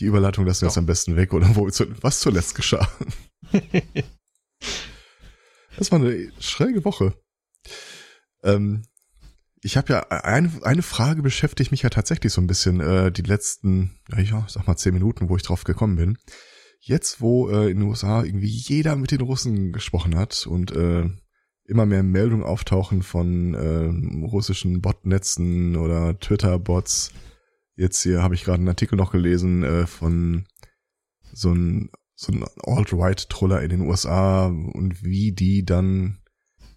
Die Überleitung lassen wir jetzt am besten weg, oder wo, was zuletzt geschah. das war eine schräge Woche. Ähm, ich habe ja eine, eine Frage beschäftigt mich ja tatsächlich so ein bisschen äh, die letzten, ja, sag mal zehn Minuten, wo ich drauf gekommen bin. Jetzt, wo äh, in den USA irgendwie jeder mit den Russen gesprochen hat und äh, immer mehr Meldungen auftauchen von äh, russischen Botnetzen oder Twitter-Bots. Jetzt hier habe ich gerade einen Artikel noch gelesen äh, von so ein so ein Alt-Right-Troller in den USA und wie die dann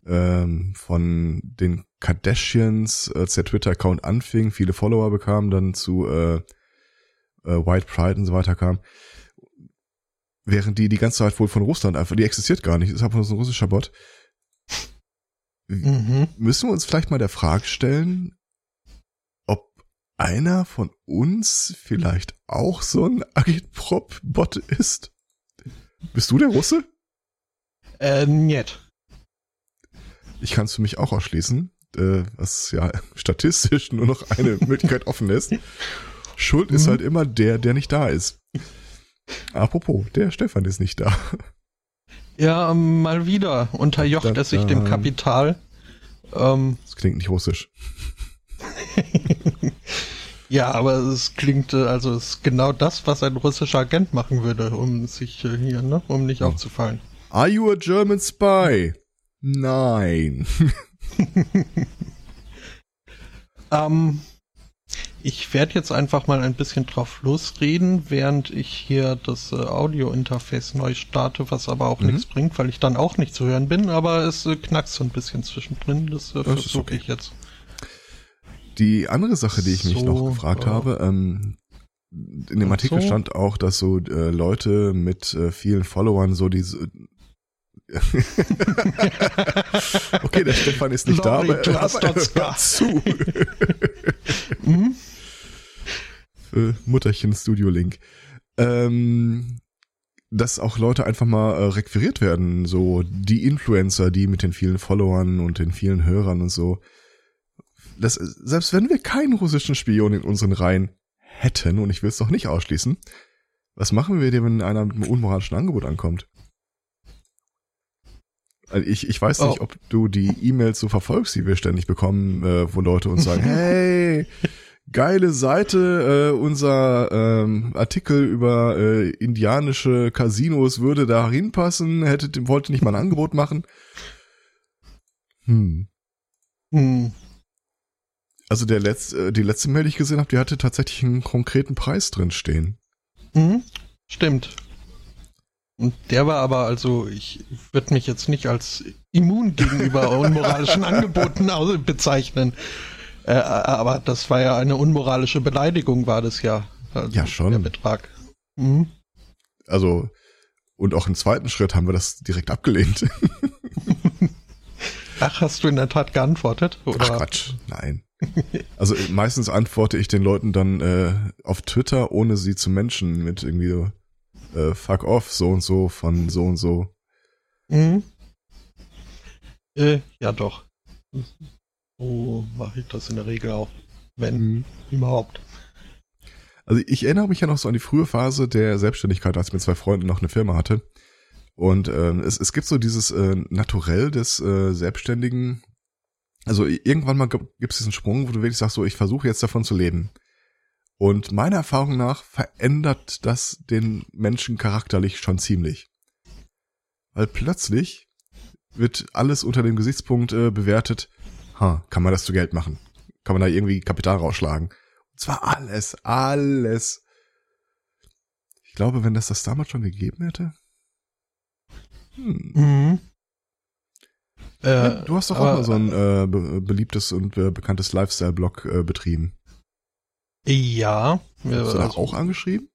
ähm, von den Kardashians, als der Twitter-Account anfing, viele Follower bekamen, dann zu äh, äh, White Pride und so weiter kam. Während die die ganze Zeit wohl von Russland einfach, die existiert gar nicht, ist einfach nur so ein russischer Bot. Mhm. Müssen wir uns vielleicht mal der Frage stellen, einer von uns vielleicht auch so ein Agitprop-Bot ist? Bist du der Russe? Äh, niet. Ich kann es für mich auch ausschließen, äh, was ja statistisch nur noch eine Möglichkeit offen lässt. Schuld ist mhm. halt immer der, der nicht da ist. Apropos, der Stefan ist nicht da. Ja, ähm, mal wieder unterjocht es sich dem Kapital. Ähm, das klingt nicht russisch. Ja, aber es klingt, äh, also es ist genau das, was ein russischer Agent machen würde, um sich äh, hier, ne, um nicht oh. aufzufallen. Are you a German spy? Nein. ähm, ich werde jetzt einfach mal ein bisschen drauf losreden, während ich hier das äh, Audio-Interface neu starte, was aber auch mhm. nichts bringt, weil ich dann auch nicht zu hören bin, aber es äh, knackst so ein bisschen zwischendrin, das äh, versuche okay. ich jetzt. Die andere Sache, die ich mich so, noch gefragt äh, habe, ähm, in dem Artikel so. stand auch, dass so äh, Leute mit äh, vielen Followern so diese okay, der Stefan ist nicht Lori, da, aber, aber er hört zu. mhm. Für Mutterchen Studio Link. Ähm, dass auch Leute einfach mal äh, requiriert werden, so die Influencer, die mit den vielen Followern und den vielen Hörern und so. Das, selbst wenn wir keinen russischen Spion in unseren Reihen hätten, und ich will es doch nicht ausschließen, was machen wir denn, wenn einer mit einem unmoralischen Angebot ankommt? Also ich, ich weiß nicht, oh. ob du die E-Mails so verfolgst, die wir ständig bekommen, äh, wo Leute uns sagen, hey, geile Seite, äh, unser ähm, Artikel über äh, indianische Casinos würde da hinpassen, hätte, wollte nicht mal ein Angebot machen. Hm. Hm. Also der letzte, äh, die letzte Mail, die ich gesehen habe, die hatte tatsächlich einen konkreten Preis drin stehen. Mhm. Stimmt. Und der war aber, also ich würde mich jetzt nicht als immun gegenüber unmoralischen Angeboten bezeichnen. Äh, aber das war ja eine unmoralische Beleidigung, war das ja. Also ja, schon. Der Betrag. Mhm. Also, und auch im zweiten Schritt haben wir das direkt abgelehnt. Ach, hast du in der Tat geantwortet? Oder? Ach Quatsch, nein. Also meistens antworte ich den Leuten dann äh, auf Twitter, ohne sie zu Menschen mit irgendwie so äh, fuck off, so und so von so und so. Mhm. Äh, ja, doch. So mache ich das in der Regel auch. Wenn mhm. überhaupt. Also ich erinnere mich ja noch so an die frühe Phase der Selbstständigkeit, als ich mit zwei Freunden noch eine Firma hatte. Und ähm, es, es gibt so dieses äh, Naturell des äh, Selbstständigen. Also irgendwann mal gibt es diesen Sprung, wo du wirklich sagst, so ich versuche jetzt davon zu leben. Und meiner Erfahrung nach verändert das den Menschen charakterlich schon ziemlich. Weil plötzlich wird alles unter dem Gesichtspunkt äh, bewertet, ha, kann man das zu Geld machen? Kann man da irgendwie Kapital rausschlagen? Und zwar alles, alles. Ich glaube, wenn das das damals schon gegeben hätte. Hm. Mhm. Äh, du hast doch aber, auch mal so ein äh, be beliebtes und äh, bekanntes Lifestyle-Blog äh, betrieben. Ja. Hast du da also, auch angeschrieben?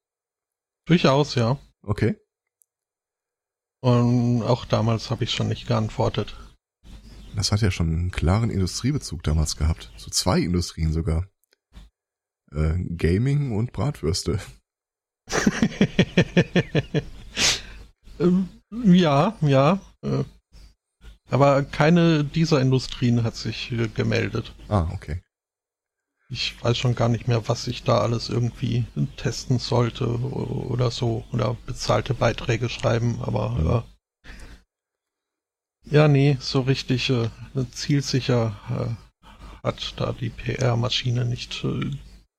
Durchaus, ja. Okay. Und auch damals habe ich schon nicht geantwortet. Das hat ja schon einen klaren Industriebezug damals gehabt. So zwei Industrien sogar. Äh, Gaming und Bratwürste. ähm, ja, ja. Aber keine dieser Industrien hat sich äh, gemeldet. Ah, okay. ich weiß schon gar nicht mehr, was ich da alles irgendwie testen sollte oder so. Oder bezahlte Beiträge schreiben, aber äh, ja, nee, so richtig äh, zielsicher äh, hat da die PR-Maschine nicht äh,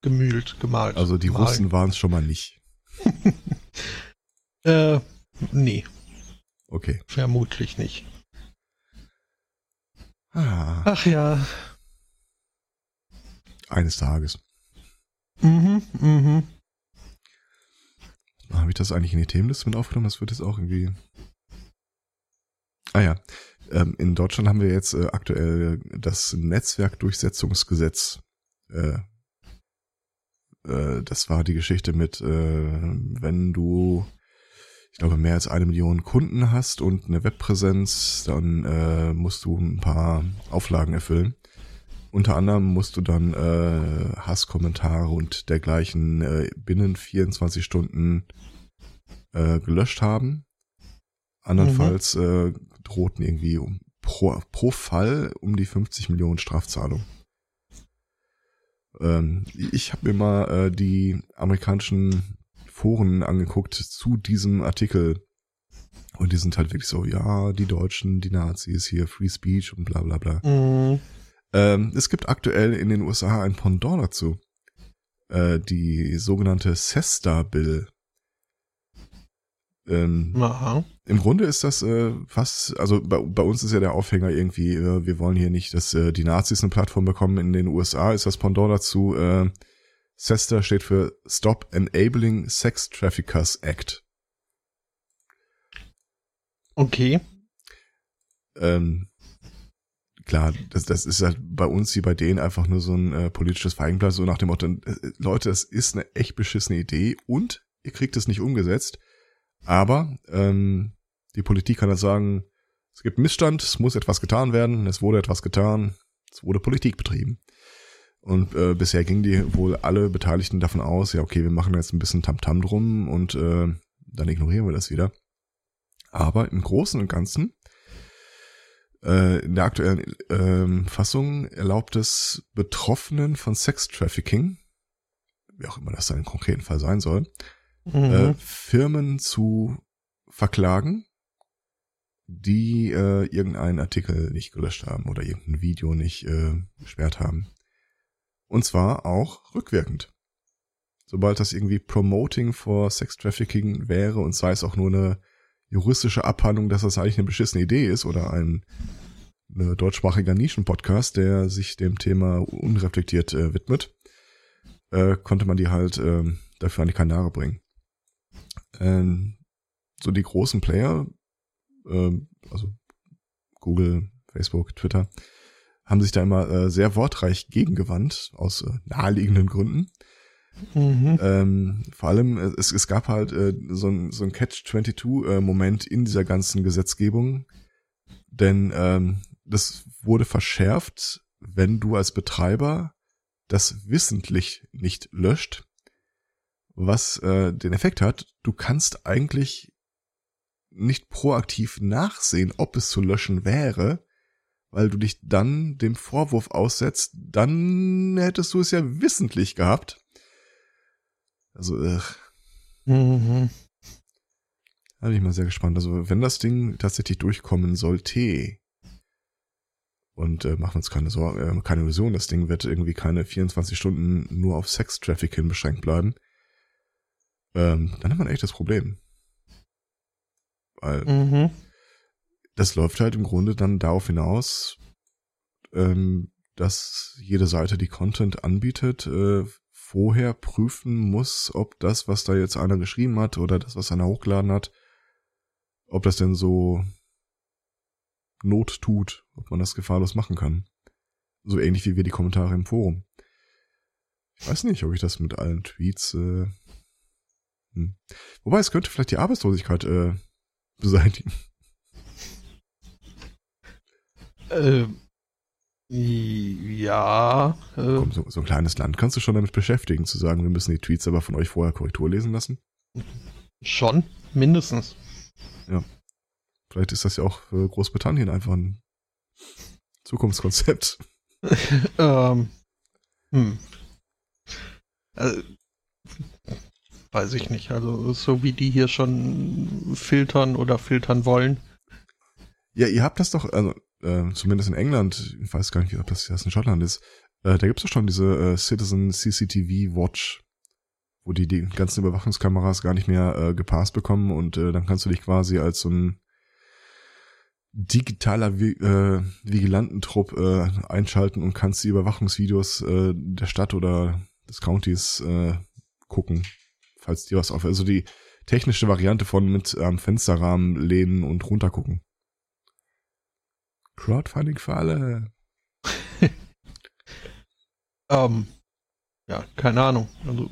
gemühlt, gemalt. Also die gemahlen. Russen waren es schon mal nicht. äh, nee, Okay. vermutlich nicht. Ah, Ach ja. eines Tages. Mhm, mhm. Habe ich das eigentlich in die Themenliste mit aufgenommen? Das wird jetzt auch irgendwie. Ah ja. Ähm, in Deutschland haben wir jetzt äh, aktuell das Netzwerkdurchsetzungsgesetz. Äh, äh, das war die Geschichte mit, äh, wenn du, ich glaube, mehr als eine Million Kunden hast und eine Webpräsenz, dann äh, musst du ein paar Auflagen erfüllen. Unter anderem musst du dann äh, Hasskommentare und dergleichen äh, binnen 24 Stunden äh, gelöscht haben. Andernfalls äh, drohten irgendwie um, pro, pro Fall um die 50 Millionen Strafzahlung. Ähm, ich habe mir mal äh, die amerikanischen Foren angeguckt zu diesem Artikel. Und die sind halt wirklich so, ja, die Deutschen, die Nazis, hier Free Speech und bla bla bla. Mhm. Ähm, es gibt aktuell in den USA ein Pendant dazu. Äh, die sogenannte SESTA Bill. Ähm. Im Grunde ist das äh, fast, also bei, bei uns ist ja der Aufhänger irgendwie, äh, wir wollen hier nicht, dass äh, die Nazis eine Plattform bekommen. In den USA ist das Pendant dazu, äh, SESTA steht für Stop Enabling Sex Traffickers Act. Okay. Ähm, klar, das, das ist halt bei uns wie bei denen einfach nur so ein äh, politisches Feigenblatt, so nach dem Motto, äh, Leute, das ist eine echt beschissene Idee und ihr kriegt es nicht umgesetzt. Aber ähm, die Politik kann dann sagen, es gibt Missstand, es muss etwas getan werden, es wurde etwas getan, es wurde Politik betrieben. Und äh, bisher gingen die wohl alle Beteiligten davon aus, ja, okay, wir machen jetzt ein bisschen Tamtam drum und äh, dann ignorieren wir das wieder. Aber im Großen und Ganzen, äh, in der aktuellen ähm, Fassung erlaubt es Betroffenen von Sex-Trafficking, wie auch immer das dann im konkreten Fall sein soll, Mhm. äh, Firmen zu verklagen, die äh, irgendeinen Artikel nicht gelöscht haben oder irgendein Video nicht äh, gesperrt haben. Und zwar auch rückwirkend. Sobald das irgendwie Promoting for Sex Trafficking wäre und sei es auch nur eine juristische Abhandlung, dass das eigentlich eine beschissene Idee ist oder ein deutschsprachiger Nischenpodcast, der sich dem Thema unreflektiert äh, widmet, äh, konnte man die halt ähm, dafür an die Kanare bringen. Ähm, so die großen Player, ähm, also Google, Facebook, Twitter, haben sich da immer äh, sehr wortreich gegengewandt, aus äh, naheliegenden Gründen. Mhm. Ähm, vor allem, äh, es, es gab halt äh, so ein, so ein Catch-22-Moment in dieser ganzen Gesetzgebung, denn ähm, das wurde verschärft, wenn du als Betreiber das wissentlich nicht löscht, was äh, den Effekt hat, du kannst eigentlich nicht proaktiv nachsehen, ob es zu löschen wäre, weil du dich dann dem Vorwurf aussetzt, dann hättest du es ja wissentlich gehabt. Also, äh, Mhm. da bin ich mal sehr gespannt. Also, wenn das Ding tatsächlich durchkommen sollte, und äh, machen wir uns keine Sorgen, äh, keine Illusion, das Ding wird irgendwie keine 24 Stunden nur auf Sex-Trafficking beschränkt bleiben, ähm, dann hat man echt das Problem. Weil Mhm. Das läuft halt im Grunde dann darauf hinaus, ähm, dass jede Seite, die Content anbietet, äh, vorher prüfen muss, ob das, was da jetzt einer geschrieben hat oder das, was einer hochgeladen hat, ob das denn so Not tut, ob man das gefahrlos machen kann. So ähnlich wie wir die Kommentare im Forum. Ich weiß nicht, ob ich das mit allen Tweets. Äh, hm. Wobei es könnte vielleicht die Arbeitslosigkeit äh, beseitigen. Äh, ja. Äh, Komm, so, so ein kleines Land kannst du schon damit beschäftigen, zu sagen, wir müssen die Tweets aber von euch vorher Korrektur lesen lassen. schon, mindestens. Vielleicht ist das ja auch für Großbritannien einfach ein Zukunftskonzept. ähm, hm. Äh, weiß ich nicht. Also so wie die hier schon filtern oder filtern wollen. Ja, ihr habt das doch, also äh, zumindest in England, ich weiß gar nicht, ob das, das in Schottland ist, äh, da gibt's doch schon diese äh, Citizen CCTV Watch, wo die die ganzen Überwachungskameras gar nicht mehr äh, gepasst bekommen und äh, dann kannst du dich quasi als so ein digitaler Vi äh, Vigilantentrupp äh, einschalten und kannst die Überwachungsvideos äh, der Stadt oder des Countys äh, gucken, falls dir was auf. Also die technische Variante von mit am ähm, Fensterrahmen lehnen und runtergucken. Crowdfunding für alle. ähm, ja, keine Ahnung. Also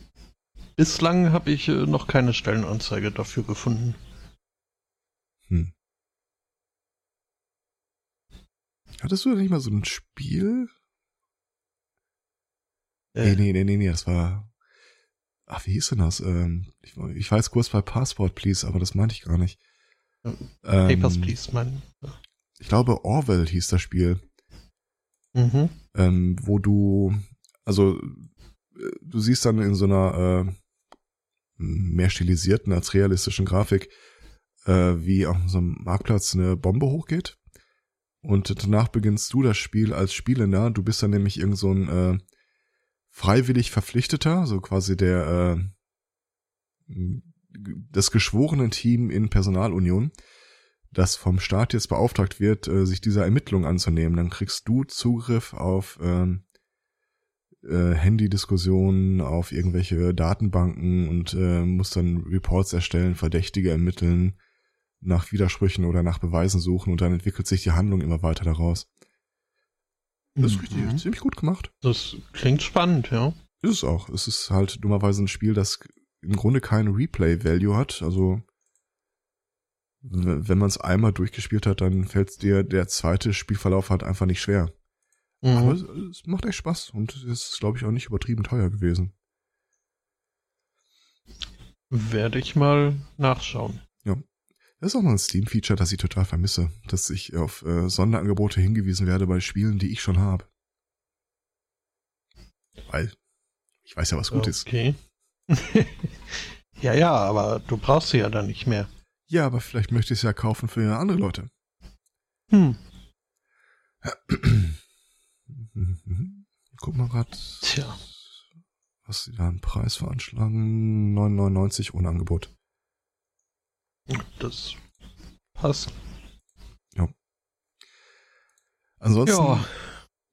bislang habe ich äh, noch keine Stellenanzeige dafür gefunden. Hm. Hattest du da nicht mal so ein Spiel? Äh. Nee, nee, nee, nee, nee, das war. Ach, wie hieß denn das? Ähm, ich, ich weiß kurz bei Passport, please, aber das meinte ich gar nicht. Ähm, Papers, please, mein. Ich glaube, Orwell hieß das Spiel. Mhm. Ähm, wo du, also, du siehst dann in so einer äh, mehr stilisierten als realistischen Grafik, äh, wie auf so einem Marktplatz eine Bombe hochgeht. Und danach beginnst du das Spiel als Spielender. Du bist dann nämlich irgend so ein äh, freiwillig Verpflichteter, so quasi der äh, das geschworene Team in Personalunion, das vom Staat jetzt beauftragt wird, äh, sich dieser Ermittlung anzunehmen. Dann kriegst du Zugriff auf äh, äh, Handy-Diskussionen, auf irgendwelche Datenbanken und äh, musst dann Reports erstellen, Verdächtige ermitteln, nach Widersprüchen oder nach Beweisen suchen und dann entwickelt sich die Handlung immer weiter daraus. Das ist mhm. richtig, ziemlich gut gemacht. Das klingt spannend, ja. Ist es auch. Es ist halt dummerweise ein Spiel, das im Grunde keine Replay-Value hat. Also wenn man es einmal durchgespielt hat, dann fällt dir der zweite Spielverlauf halt einfach nicht schwer. Mhm. Aber es, es, macht echt Spaß und es ist, glaube ich, auch nicht übertrieben teuer gewesen. Werde ich mal nachschauen. Ja. Das ist auch noch ein Steam-Feature, das ich total vermisse, dass ich auf äh, Sonderangebote hingewiesen werde bei Spielen, die ich schon habe. Weil ich weiß ja, was gut okay. ist. ja, ja, aber du brauchst sie ja dann nicht mehr. Ja, aber vielleicht möchte ich es ja kaufen für andere Leute. Hm. Guck mal grad. Tja. Was sie da einen Preis veranschlagen? 9,99 ohne Angebot. Das passt. Ja. Ansonsten, ja.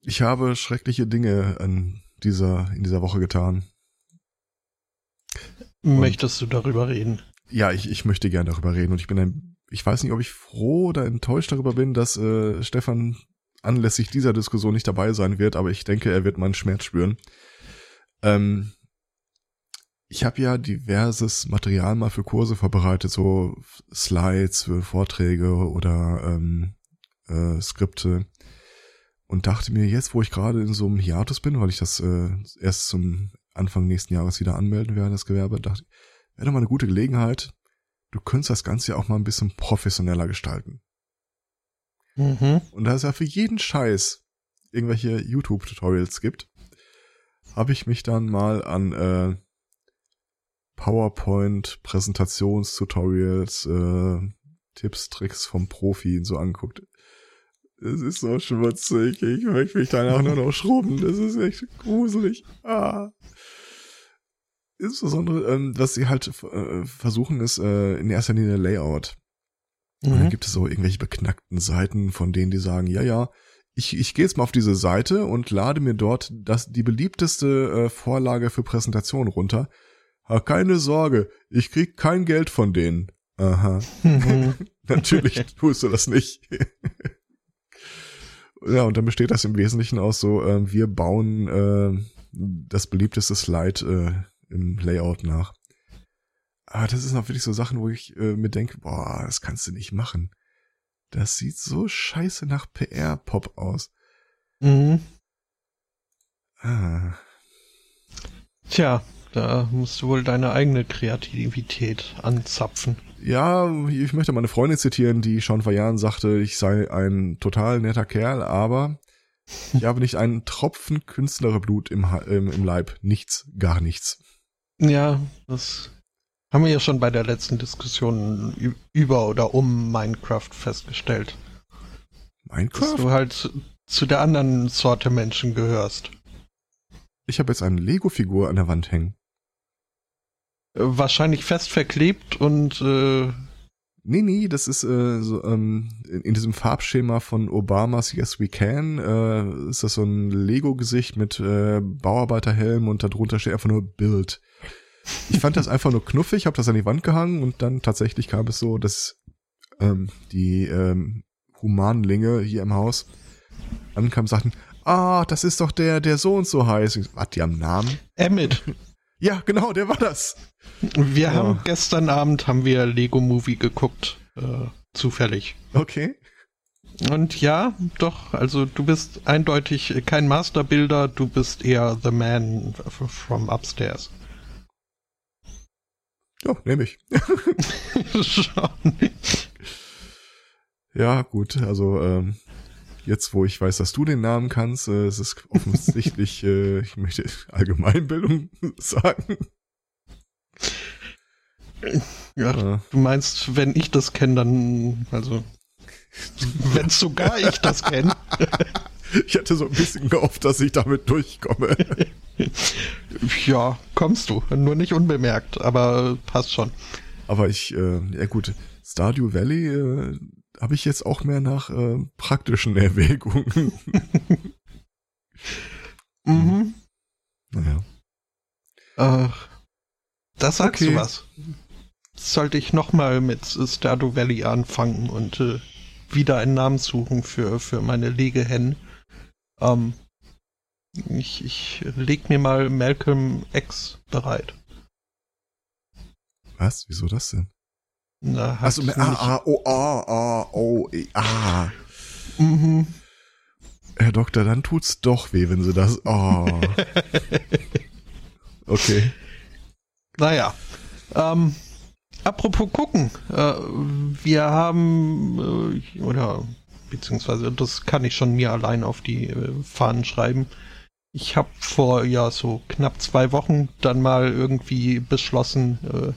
ich habe schreckliche Dinge an dieser, in dieser Woche getan. Möchtest Und, du darüber reden? Ja, ich, ich möchte gern darüber reden und ich bin ein, ich weiß nicht, ob ich froh oder enttäuscht darüber bin, dass äh, Stefan anlässlich dieser Diskussion nicht dabei sein wird, aber ich denke, er wird meinen Schmerz spüren. Ähm, ich habe ja diverses Material mal für Kurse vorbereitet, so Slides für Vorträge oder ähm, äh, Skripte. Und dachte mir, jetzt, wo ich gerade in so einem Hiatus bin, weil ich das äh, erst zum Anfang nächsten Jahres wieder anmelden werde, das Gewerbe, dachte ich, wäre doch mal eine gute Gelegenheit. Du könntest das Ganze ja auch mal ein bisschen professioneller gestalten. Mhm. Und da es ja für jeden Scheiß irgendwelche YouTube-Tutorials gibt, habe ich mich dann mal an äh, PowerPoint, Präsentationstutorials, äh, Tipps, Tricks vom Profi so anguckt. Es ist so schmutzig. Ich möchte mich danach nur noch schrubben. Das ist echt gruselig. Ah. Insbesondere, ähm, was sie halt äh, versuchen, ist äh, in erster Linie Layout. Mhm. Und dann gibt es so irgendwelche beknackten Seiten, von denen die sagen, ja, ja, ich, ich gehe jetzt mal auf diese Seite und lade mir dort das, die beliebteste äh, Vorlage für Präsentation runter Ha, keine Sorge, ich krieg kein Geld von denen. Aha. Natürlich tust du das nicht. ja, und dann besteht das im Wesentlichen aus so, äh, wir bauen äh, das beliebteste Slide äh, im Layout nach. Aber das ist auch wirklich so Sachen, wo ich äh, mir denke, boah, das kannst du nicht machen. Das sieht so scheiße nach PR-Pop aus. Mhm. Ah. Tja, da musst du wohl deine eigene Kreativität anzapfen. Ja, ich möchte meine Freundin zitieren, die schon vor Jahren sagte, ich sei ein total netter Kerl, aber Ich habe nicht einen Tropfen Künstlerblut im, im, im Leib. Nichts, gar nichts. Ja, das haben wir ja schon bei der letzten Diskussion über oder um Minecraft festgestellt. Minecraft? Dass du halt zu der anderen Sorte Menschen gehörst. Ich habe jetzt eine Lego-Figur an der Wand hängen. Äh, wahrscheinlich fest verklebt und äh, Nee, nee, das ist äh, so, ähm, in, in diesem Farbschema von Obamas Yes We Can äh, ist das so ein Lego-Gesicht mit äh, Bauarbeiterhelm und darunter steht einfach nur Bild. Ich fand das einfach nur knuffig, habe das an die Wand gehangen und dann tatsächlich kam es so, dass ähm, die ähm, Humanlinge hier im Haus ankamen und sagten, ah, das ist doch der, der so und so heißt. Was, die haben Namen? Emmett. Ja, genau, der war das. Wir Ja. haben gestern Abend haben wir Lego Movie geguckt, äh, zufällig. Okay. Und ja, doch, also du bist eindeutig kein Masterbuilder, du bist eher the man from upstairs. Ja, nehme ich. Schon. Ja, gut, also ähm, jetzt, wo ich weiß, dass du den Namen kannst, äh, es ist offensichtlich, äh, ich möchte Allgemeinbildung sagen. ja, Äh, du meinst, wenn ich das kenne, dann, also, wenn sogar ich das kenne. ich hatte so ein bisschen gehofft, dass ich damit durchkomme. Ja, kommst du. Nur nicht unbemerkt, aber passt schon. Aber ich, äh, ja gut, Stardew Valley äh, habe ich jetzt auch mehr nach äh, praktischen Erwägungen. Mhm. naja. Äh, da sagst Okay. du was. Sollte ich nochmal mit Stardew Valley anfangen und äh, wieder einen Namen suchen für, für meine Legehennen. Ähm, ich, ich leg mir mal Malcolm X bereit. Was? Wieso das denn? Na, Achso, nicht- ah, ah, oh, ah, ah, oh, eh, ah. Mhm. Herr Doktor, dann tut's doch weh, wenn Sie das. Oh. Okay. Naja. Ähm, apropos gucken. Äh, wir haben, äh, oder beziehungsweise das kann ich schon mir allein auf die äh, Fahnen schreiben. Ich habe vor ja so knapp zwei Wochen dann mal irgendwie beschlossen, äh,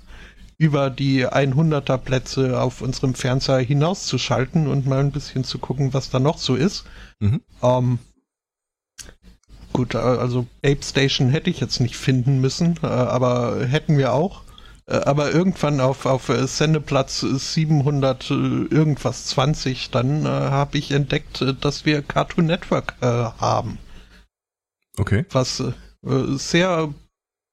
über die 100er Plätze auf unserem Fernseher hinauszuschalten und mal ein bisschen zu gucken, was da noch so ist. Mhm. Ähm, gut, äh, also Ape Station hätte ich jetzt nicht finden müssen, äh, aber hätten wir auch. Äh, Aber irgendwann auf, auf Sendeplatz 700 äh, irgendwas 20, dann äh, habe ich entdeckt, dass wir Cartoon Network äh, haben. Okay. Was äh, sehr,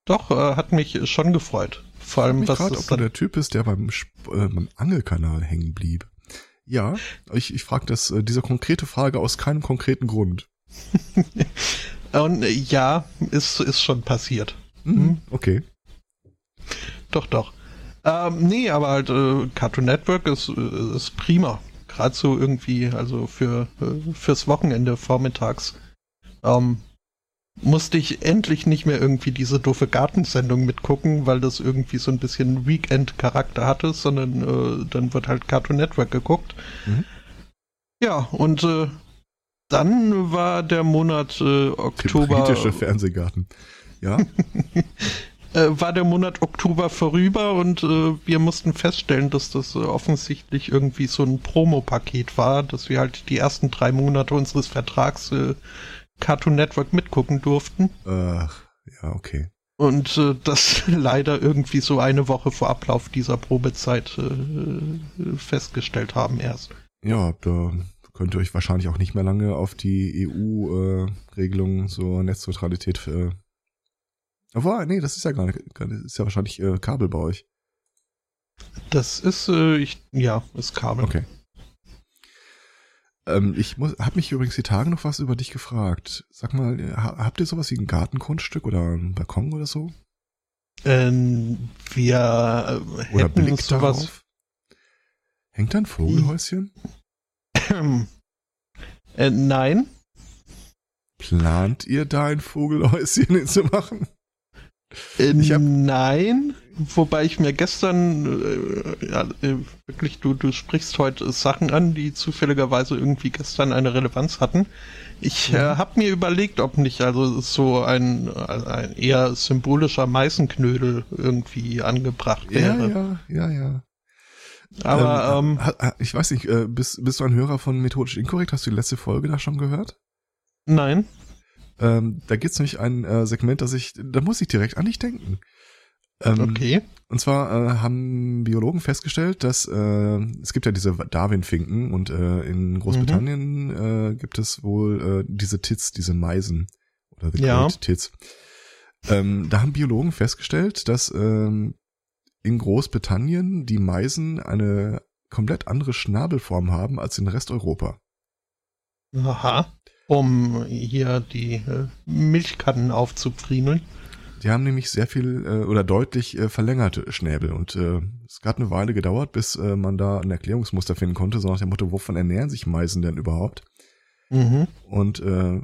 doch, hat mich schon gefreut. Vor allem, grad, das ob du der Typ ist, der beim, äh, beim Angelkanal hängen blieb. Ja, ich, ich frage das, äh, diese konkrete Frage aus keinem konkreten Grund. Und äh, ja, ist, ist schon passiert. Mhm. Okay. Doch, doch. Ähm, nee, aber halt äh, Cartoon Network ist, äh, ist prima. Gerade so irgendwie, also für äh, fürs Wochenende vormittags. Ähm, musste ich endlich nicht mehr irgendwie diese doofe Gartensendung mitgucken, weil das irgendwie so ein bisschen Weekend-Charakter hatte, sondern äh, dann wird halt Cartoon Network geguckt. Mhm. Ja, und äh, dann war der Monat äh, Der Oktober britische Fernsehgarten. Ja, äh, war der Monat Oktober vorüber und äh, wir mussten feststellen, dass das äh, offensichtlich irgendwie so ein Promo-Paket war, dass wir halt die ersten drei Monate unseres Vertrags Cartoon Network mitgucken durften ach, ja, okay. und äh, das leider irgendwie so eine Woche vor Ablauf dieser Probezeit äh, äh, festgestellt haben erst. Ja, da könnt ihr euch wahrscheinlich auch nicht mehr lange auf die EU-Regelung zur Netzneutralität. Äh, aber nee, das ist ja gar nicht, nicht- ist ja wahrscheinlich äh, Kabel bei euch. Das ist, äh, ich, ja, ist Kabel. Okay. Ähm, ich muss, hab mich übrigens die Tage noch was über dich gefragt. Sag mal, äh, ha- habt ihr sowas wie ein Gartengrundstück oder einen Balkon oder so? Ähm, wir äh, Oder hätten Blick sowas darauf? Hängt da ein Vogelhäuschen? äh, nein, Plant ihr da ein Vogelhäuschen hinzumachen? Äh, Ich hab- nein. Wobei ich mir gestern, äh, ja, äh, wirklich, du, du sprichst heute Sachen an, die zufälligerweise irgendwie gestern eine Relevanz hatten. Ich äh, habe mir überlegt, ob nicht also so ein, ein eher symbolischer Meißenknödel irgendwie angebracht wäre. Ja, ja, ja, ja. Aber ähm, ähm, ich weiß nicht, äh, bist, bist du ein Hörer von Methodisch Inkorrekt? Hast du die letzte Folge da schon gehört? Nein. Ähm, da gibt's nämlich ein äh, Segment, das ich, da muss ich direkt an dich denken. Ähm, okay. Und zwar äh, haben Biologen festgestellt, dass äh, es gibt ja diese Darwin-Finken und äh, in Großbritannien mhm. äh, gibt es wohl äh, diese Tits, diese Meisen oder the ja. Great Tits. Ähm, da haben Biologen festgestellt, dass ähm, in Großbritannien die Meisen eine komplett andere Schnabelform haben als in Resteuropa. Aha. Um hier die äh, Milchkannen aufzufriemeln. Die haben nämlich sehr viel äh, oder deutlich äh, verlängerte Schnäbel und äh, es hat eine Weile gedauert, bis äh, man da ein Erklärungsmuster finden konnte, so nach dem Motto, wovon ernähren sich Meisen denn überhaupt? Mhm. Und äh,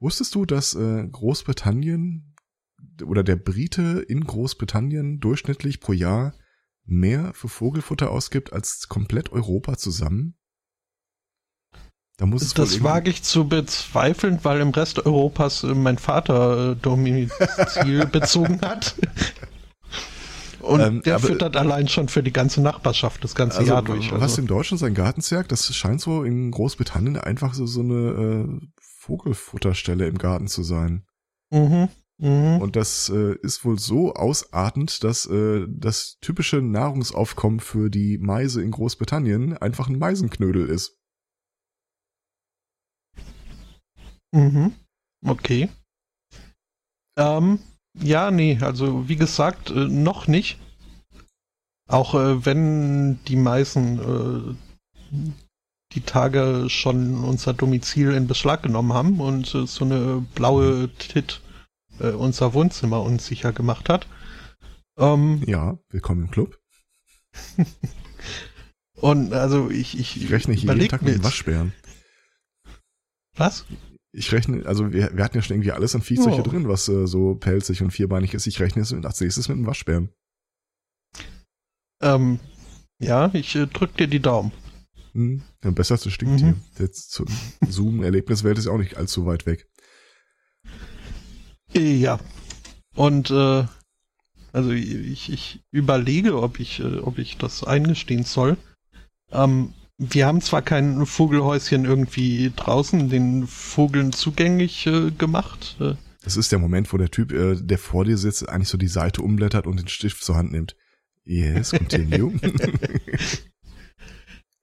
wusstest du, dass äh, Großbritannien oder der Brite in Großbritannien durchschnittlich pro Jahr mehr für Vogelfutter ausgibt als komplett Europa zusammen? Da muss das wage ich zu bezweifeln, weil im Rest Europas äh, mein Vater äh, Domizil bezogen hat. Und ähm, der füttert allein schon für die ganze Nachbarschaft das ganze also, Jahr durch. Also. Was in Deutschland sein Gartenzwerg, das scheint so in Großbritannien einfach so, so eine äh, Vogelfutterstelle im Garten zu sein. Mhm. Mhm. Und das äh, ist wohl so ausartend, dass äh, das typische Nahrungsaufkommen für die Meise in Großbritannien einfach ein Meisenknödel ist. Mhm. Okay. Ähm, ja, nee, also wie gesagt, äh, noch nicht. Auch äh, wenn die meisten äh, die Tage schon unser Domizil in Beschlag genommen haben und äh, so eine blaue Tit äh, unser Wohnzimmer unsicher gemacht hat. Ähm, ja, willkommen im Club. und also ich, ich, ich rechne hier jeden Tag mit Waschbären. Was? Ich rechne, also wir, wir hatten ja schon irgendwie alles an Viehzeug oh. drin, was äh, so pelzig und vierbeinig ist. Ich rechne es als nächstes mit einem Waschbären. Ähm, ja, ich äh, drück dir die Daumen. Hm, ja, besser als das Stinktier. Mhm. Jetzt zum Zoom-Erlebniswelt ist ja auch nicht allzu weit weg. Ja. Und äh, also ich, ich überlege, ob ich, äh, ob ich das eingestehen soll. Ähm, wir haben zwar kein Vogelhäuschen irgendwie draußen den Vogeln zugänglich äh, gemacht. Äh. Das ist der Moment, wo der Typ, äh, der vor dir sitzt, eigentlich so die Seite umblättert und den Stift zur Hand nimmt. Yes, continue.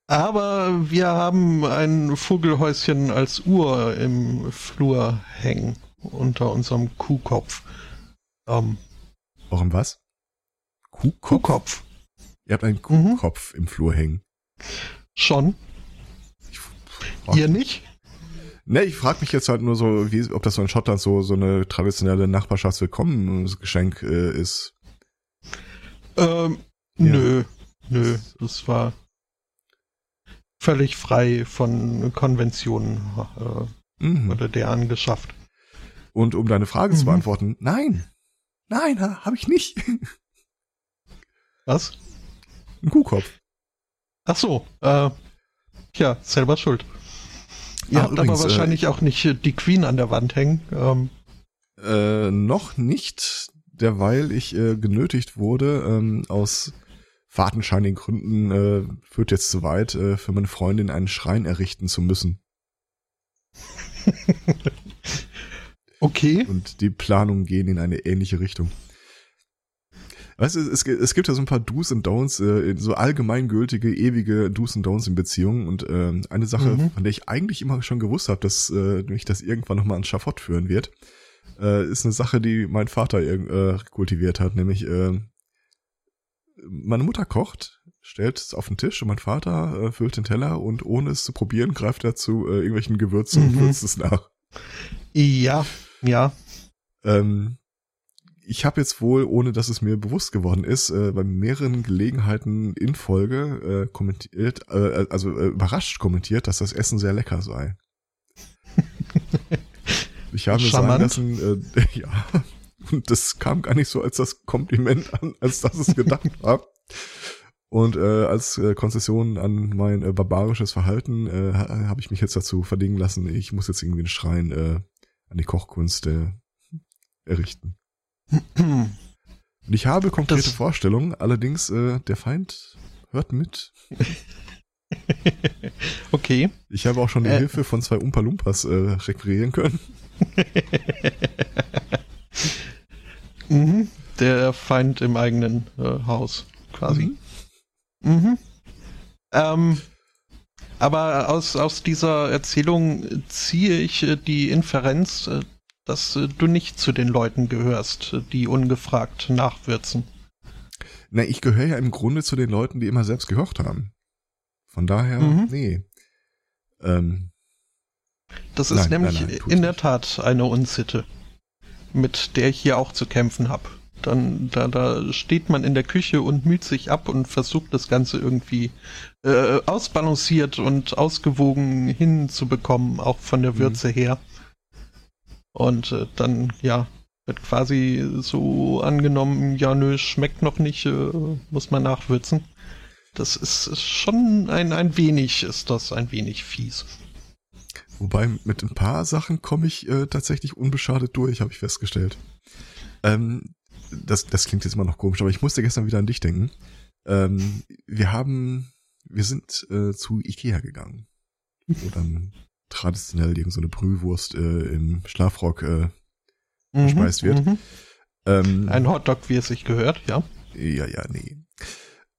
Aber wir haben ein Vogelhäuschen als Uhr im Flur hängen unter unserem Kuhkopf. Ähm, Warum was? Kuhkopf? Kuhkopf. Ihr habt einen Kuhkopf mhm. im Flur hängen. Schon. Ihr nicht? Ne, ich frage mich jetzt halt nur so, wie, ob das so in Schottland so, so eine traditionelle Nachbarschaftswillkommensgeschenk äh, ist. Ähm, ja. nö, nö, das war völlig frei von Konventionen äh, mhm. oder der angeschafft. Und um deine Frage mhm. zu beantworten, nein, nein, habe ich nicht. Was? Ein Kuhkopf. Ach so, äh, ja, selber schuld. Ihr Ach, habt übrigens, aber wahrscheinlich äh, auch nicht äh, die Queen an der Wand hängen. Ähm. Äh, noch nicht, derweil ich äh, genötigt wurde, ähm, aus fadenscheinigen Gründen, äh, führt jetzt zu weit, äh, für meine Freundin einen Schrein errichten zu müssen. okay. Und die Planungen gehen in eine ähnliche Richtung. Weißt du, es, es gibt ja so ein paar Do's und Don'ts, äh, so allgemeingültige, ewige Do's und Don'ts in Beziehungen. Und äh, eine Sache, mhm. von der ich eigentlich immer schon gewusst habe, dass äh, mich das irgendwann nochmal ans Schafott führen wird, äh, ist eine Sache, die mein Vater äh, kultiviert hat, nämlich äh, meine Mutter kocht, stellt es auf den Tisch und mein Vater äh, füllt den Teller und ohne es zu probieren, greift er zu äh, irgendwelchen Gewürzen mhm. und würzt es nach. Ja, ja. Ähm, ich habe jetzt wohl, ohne dass es mir bewusst geworden ist, äh, bei mehreren Gelegenheiten in Folge äh, kommentiert, äh, also äh, überrascht kommentiert, dass das Essen sehr lecker sei. ich habe mir sagen lassen, äh, ja, Und das kam gar nicht so als das Kompliment an, als dass es gedacht war. Und äh, als äh, Konzession an mein äh, barbarisches Verhalten äh, habe ich mich jetzt dazu verdingen lassen, ich muss jetzt irgendwie einen Schrein äh, an die Kochkunst äh, errichten. Und ich habe konkrete das Vorstellungen, allerdings äh, der Feind hört mit. okay. Ich habe auch schon die äh. Hilfe von zwei Umpa Lumpas äh, requirieren können. mhm. Der Feind im eigenen äh, Haus, quasi. Mhm. Mhm. Ähm, aber aus, aus dieser Erzählung ziehe ich äh, die Inferenz, äh, dass äh, du nicht zu den Leuten gehörst, die ungefragt nachwürzen. Na, ich gehöre ja im Grunde zu den Leuten, die immer selbst gekocht haben. Von daher, mhm. nee. Ähm, das ist nein, nämlich nein, nein, in der Tat eine Unsitte, mit der ich hier auch zu kämpfen habe. Dann, da, da steht man in der Küche und müht sich ab und versucht das Ganze irgendwie äh, ausbalanciert und ausgewogen hinzubekommen, auch von der mhm. Würze mhm. her. Und äh, dann, ja, wird quasi so angenommen, ja, nö, schmeckt noch nicht, äh, muss man nachwürzen. Das ist, ist schon ein, ein wenig, ist das ein wenig fies. Wobei mit ein paar Sachen komme ich äh, tatsächlich unbeschadet durch, habe ich festgestellt. Ähm, das, das klingt jetzt immer noch komisch, aber ich musste gestern wieder an dich denken. Ähm, wir haben, wir sind äh, zu Ikea gegangen, dann traditionell irgendeine so eine Brühwurst äh, im Schlafrock äh, mhm, gespeist wird. Mhm. Ähm, Ein Hotdog, wie es sich gehört, ja. Ja, ja, nee.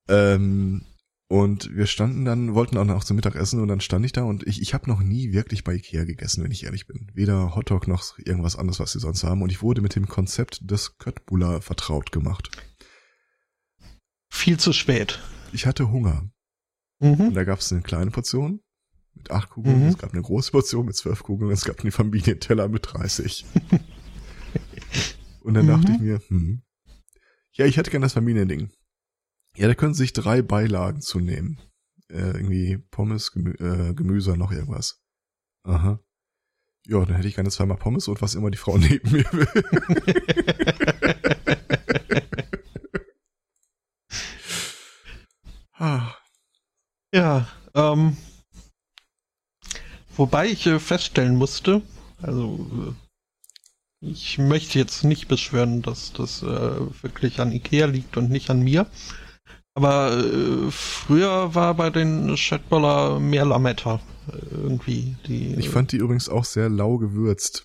Ähm, und wir standen dann, wollten auch noch zum Mittagessen und dann stand ich da und ich, ich habe noch nie wirklich bei Ikea gegessen, wenn ich ehrlich bin. Weder Hotdog noch irgendwas anderes, was sie sonst haben. Und ich wurde mit dem Konzept des Köttbullar vertraut gemacht. Viel zu spät. Ich hatte Hunger. Mhm. Und da gab es eine kleine Portion mit acht Kugeln, mhm. es gab eine große Portion mit zwölf Kugeln, es gab einen Familienteller mit 30. und dann mhm. dachte ich mir, hm, ja, ich hätte gern das Familiending. Ja, da können sich drei Beilagen zu nehmen. Äh, irgendwie Pommes, Gemü äh, Gemüse, noch irgendwas. Aha. Ja, dann hätte ich gerne zweimal Pommes und was immer die Frau neben mir will. ah. Ja, ähm, wobei ich äh, feststellen musste, also äh, ich möchte jetzt nicht beschwören, dass das äh, wirklich an Ikea liegt und nicht an mir. Aber äh, früher war bei den Chatballer mehr Lametta äh, irgendwie. Die, ich fand die übrigens auch sehr lau gewürzt.